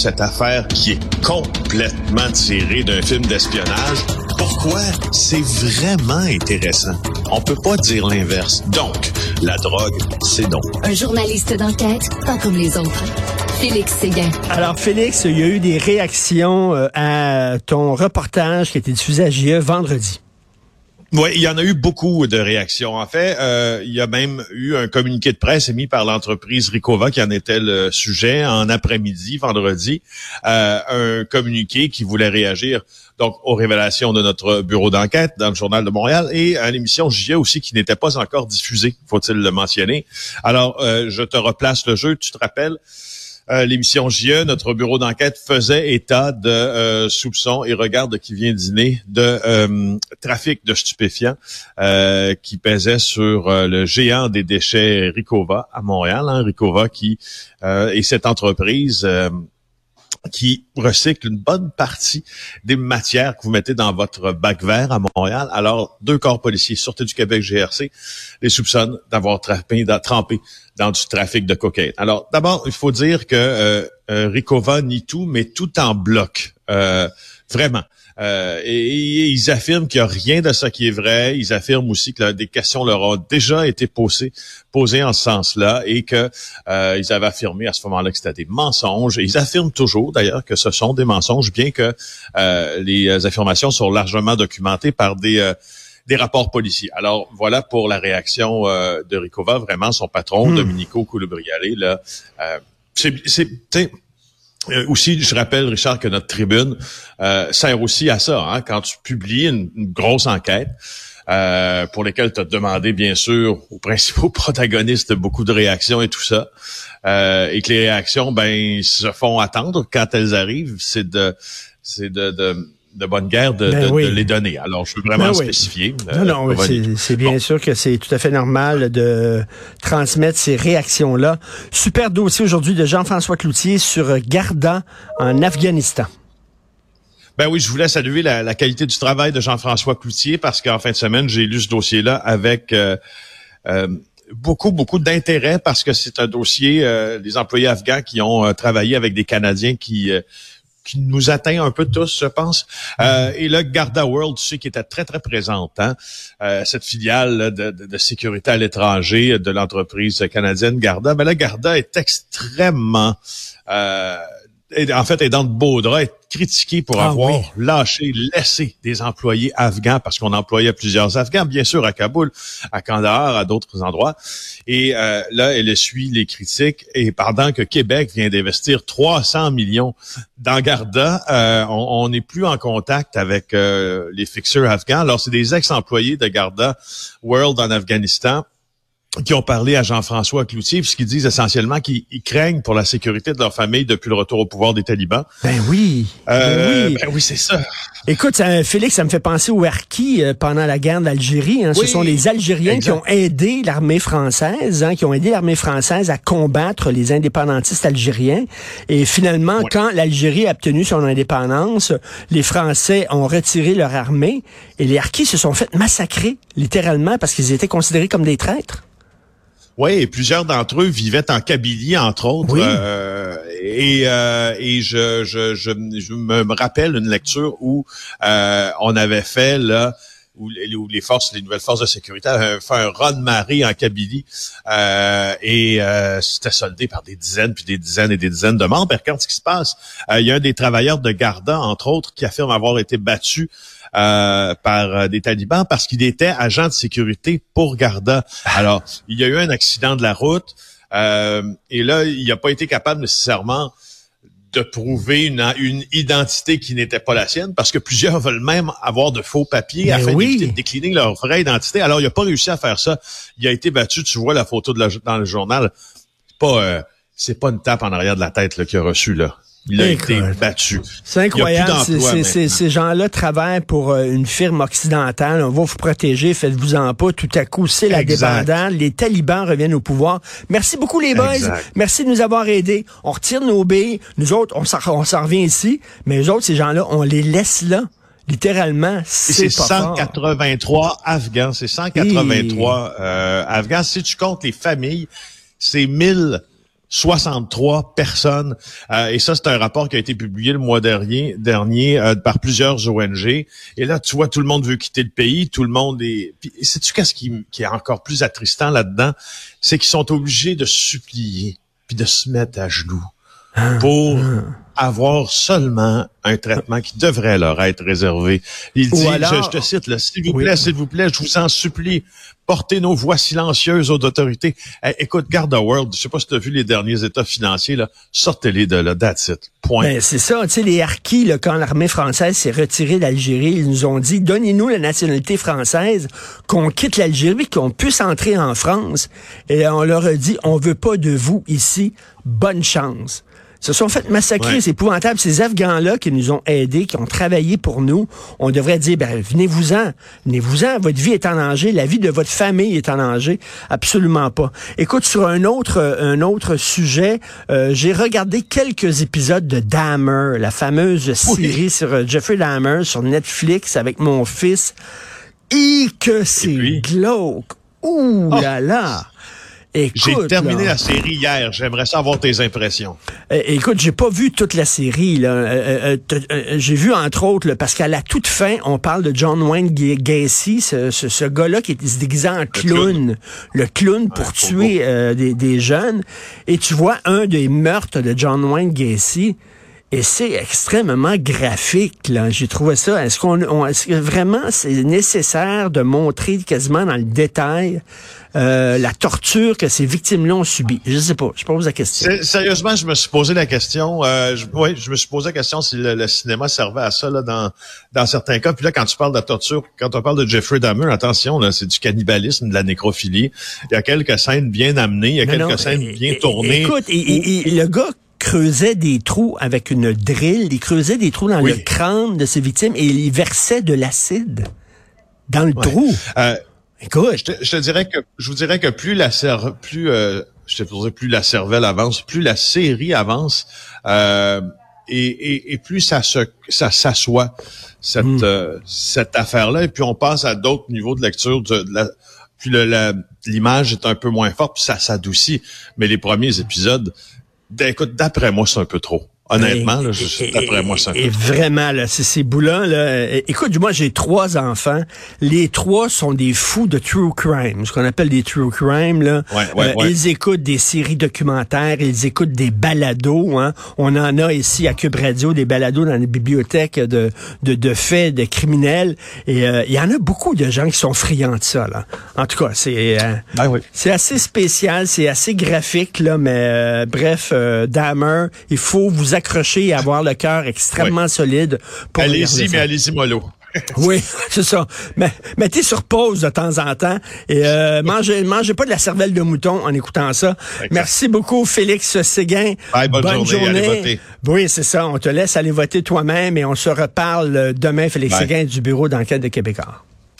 cette affaire qui est complètement tirée d'un film d'espionnage. Pourquoi? C'est vraiment intéressant? On peut pas dire l'inverse. Donc, la drogue, c'est non. Un journaliste d'enquête, pas comme les autres. Félix Séguin. Alors, Félix, il y a eu des réactions euh, à ton reportage qui a été diffusé à JE vendredi. Oui, il y en a eu beaucoup de réactions. En fait, euh, il y a même eu un communiqué de presse émis par l'entreprise Ricova qui en était le sujet en après-midi, vendredi. Euh, un communiqué qui voulait réagir donc aux révélations de notre bureau d'enquête dans le journal de Montréal et à l'émission JE aussi qui n'était pas encore diffusée, faut-il le mentionner. Alors, euh, je te replace le jeu. Tu te rappelles? Euh, l'émission JE, notre bureau d'enquête faisait état de euh, soupçons et regarde qui vient dîner de euh, trafic de stupéfiants qui pesait sur le géant des déchets Ricova à Montréal. Hein, Ricova qui et cette entreprise qui recycle une bonne partie des matières que vous mettez dans votre bac vert à Montréal. Alors, deux corps policiers, Sûreté du Québec, GRC, les soupçonnent d'avoir trempé, dans du trafic de cocaïne. Alors, d'abord, il faut dire que euh, Ricova nie tout, mais tout en bloc. Euh, vraiment. Euh, et, ils affirment qu'il n'y a rien de ça qui est vrai. Ils affirment aussi que des questions leur ont déjà été posées, posées en ce sens-là et que euh, ils avaient affirmé à ce moment-là que c'était des mensonges. Et ils affirment toujours, d'ailleurs, que ce sont des mensonges, bien que euh, les affirmations sont largement documentées par des des rapports policiers. Alors voilà pour la réaction de Ricova, vraiment son patron, hmm. Domenico Coulibriale, là. C'est euh, aussi, je rappelle, Richard, que notre tribune euh, sert aussi à ça. Hein, quand tu publies une, grosse enquête euh, pour lesquelles tu as demandé, bien sûr, aux principaux protagonistes beaucoup de réactions et tout ça, et que les réactions, ben, se font attendre quand elles arrivent, c'est de, c'est de, de de bonne guerre de, ben les donner. Alors, je veux vraiment ben spécifier. non, non, c'est bien sûr que c'est tout à fait normal de transmettre ces réactions-là. Super dossier aujourd'hui de Jean-François Cloutier sur Garda en Afghanistan. Ben oui, je voulais saluer la, la qualité du travail de Jean-François Cloutier parce qu'en fin de semaine, j'ai lu ce dossier-là avec euh, euh, beaucoup, beaucoup d'intérêt parce que c'est un dossier euh, des employés afghans qui ont travaillé avec des Canadiens qui qui nous atteint un peu tous, je pense. Euh, et là, Garda World, tu sais, qui était très, très présente, hein? euh, cette filiale de, de, sécurité à l'étranger de l'entreprise canadienne Garda. Mais là, Garda est extrêmement euh, en fait, est dans de beaux draps, est critiqué pour ah avoir lâché, laissé des employés afghans, parce qu'on employait plusieurs Afghans, bien sûr, à Kaboul, à Kandahar, à d'autres endroits. Et euh, là, elle suit les critiques. Et pendant que Québec vient d'investir 300 millions dans Garda, euh, on n'est plus en contact avec euh, les fixeurs afghans. Alors, c'est des ex-employés de Garda World en Afghanistan qui ont parlé à Jean-François Cloutier, puisqu'ils disent essentiellement qu'ils craignent pour la sécurité de leur famille depuis le retour au pouvoir des talibans. Ben oui. Euh, ben oui, ben oui c'est ça. Écoute, ça, Félix, ça me fait penser aux Harkis euh, pendant la guerre d'Algérie. Hein. Ce sont les Algériens qui ont aidé l'armée française, hein, qui ont aidé l'armée française à combattre les indépendantistes algériens. Et finalement, quand l'Algérie a obtenu son indépendance, les Français ont retiré leur armée et les Harkis se sont fait massacrer, littéralement, parce qu'ils étaient considérés comme des traîtres. Oui, et plusieurs d'entre eux vivaient en Kabylie, entre autres. Euh, et euh, et je, je, je, me rappelle une lecture où euh, on avait fait là où les, forces, les nouvelles forces de sécurité avaient fait un run de marée en Kabylie et c'était soldé par des dizaines puis des dizaines et des dizaines de morts. Regarde ce qui se passe. il y a un des travailleurs de Garda, entre autres, qui affirme avoir été battu euh, par euh, des talibans parce qu'il était agent de sécurité pour Garda. Alors, il y a eu un accident de la route euh, et là, il n'a pas été capable nécessairement de prouver une, une identité qui n'était pas la sienne, parce que plusieurs veulent même avoir de faux papiers afin oui. de décliner leur vraie identité. Alors, il n'a pas réussi à faire ça. Il a été battu, tu vois la photo de la, dans le journal. Pas, c'est pas une tape en arrière de la tête qu'il a reçu là. Il a été battu. C'est incroyable. ces gens-là travaillent pour euh, une firme occidentale. On va vous protéger, faites-vous en pas. Tout à coup, c'est la débandade. Les talibans reviennent au pouvoir. Merci beaucoup, les boys. Merci de nous avoir aidés. On retire nos billes. Nous autres, on s'en revient ici. Mais les autres, ces gens-là, on les laisse là. Littéralement, c'est 183 Afghans. C'est 183 euh, Afghans. Si tu comptes les familles, c'est 1000 63 personnes. Euh, et ça, c'est un rapport qui a été publié le mois dernier, dernier euh, par plusieurs ONG. Et là, tu vois, tout le monde veut quitter le pays, tout le monde est... Puis, sais-tu qu'est-ce qui, qui est encore plus attristant là-dedans? C'est qu'ils sont obligés de supplier, puis de se mettre à genoux pour avoir seulement un traitement qui devrait leur être réservé. Il dit, je, te cite, s'il vous plaît, s'il vous plaît, je vous en supplie, portez nos voix silencieuses aux autorités. Eh, écoute, garde World, je sais pas si tu as vu les derniers états financiers, là, sortez-les de là, that's it. Point. Ben, c'est ça, tu sais, les harkis, là, quand l'armée française s'est retirée d'Algérie, ils nous ont dit, donnez-nous la nationalité française, qu'on quitte l'Algérie, qu'on puisse entrer en France. Et on leur a dit, on veut pas de vous ici, bonne chance se sont fait massacrer. C'est épouvantable. Ces Afghans-là qui nous ont aidés, qui ont travaillé pour nous, on devrait dire, ben, venez-vous-en. Venez-vous-en. Votre vie est en danger. La vie de votre famille est en danger. Absolument pas. Écoute, sur un autre, un autre sujet, euh, j'ai regardé quelques épisodes de Dahmer, la fameuse série sur euh, Jeffrey Dahmer sur Netflix avec mon fils. Et que c'est glauque. Ouh oh. là là! J'ai terminé la série hier. J'aimerais savoir tes impressions. Eh, écoute, j'ai pas vu toute la série. Là. Euh, euh, euh, j'ai vu entre autres, parce qu'à la toute fin, on parle de John Wayne Gacy, ce, ce, gars-là qui se déguisant en clown, le clown, pour tuer des, des, jeunes. Et tu vois un des meurtres de John Wayne Gacy. Et c'est extrêmement graphique, là. J'ai trouvé ça. Est-ce qu'on, est-ce que vraiment c'est nécessaire de montrer quasiment dans le détail euh, la torture que ces victimes-là ont subie? Je sais pas. Je pose la question. Sérieusement, je me suis posé la question. Euh, oui, je me suis posé la question si le, cinéma servait à ça là, dans, dans certains cas. Puis là, quand tu parles de la torture, quand on parle de Jeffrey Dahmer, attention, là, c'est du cannibalisme, de la nécrophilie. Il y a quelques scènes bien amenées, il y a quelques scènes bien tournées. Écoute, le gars creusait des trous avec une drill, il creusait des trous dans le crâne de ses victimes et il versait de l'acide dans le trou. Euh, Écoute, je te, dirais que je vous dirais que plus la plus euh, je te plus la cervelle avance, plus la série avance, euh, et, et, plus ça se ça s'assoit cette hmm. euh, cette affaire-là, et puis on passe à d'autres niveaux de lecture de, la, puis l'image est un peu moins forte, puis ça s'adoucit. Mais les premiers épisodes, Écoute, d'après moi, c'est un peu trop. Honnêtement, d'après moi, ça. Et vraiment, là, c'est ces bouts-là, là, écoute, moi, j'ai trois enfants. Les trois sont des fous de true crime, ce qu'on appelle des true crime. Là. Ouais, ouais, euh, Ils écoutent des séries documentaires, ils écoutent des balados. Hein. On en a ici à Cube Radio des balados dans les bibliothèques de, de, de faits de criminels. Et euh, il y en a beaucoup de gens qui sont friands de ça. Là. En tout cas, c'est euh, ben c'est assez spécial, c'est assez graphique, là, mais bref, Dahmer, il faut vous accrocher et avoir le cœur extrêmement solide pour Allez-y, mais allez-y mollo. oui, c'est ça. Mais mettez sur pause de temps en temps et euh, mangez, mangez pas de la cervelle de mouton en écoutant ça. Merci beaucoup, Félix Séguin. bonne, journée. Oui, c'est ça. On te laisse aller voter toi-même et on se reparle demain, Félix Séguin du Bureau d'enquête de Québécois.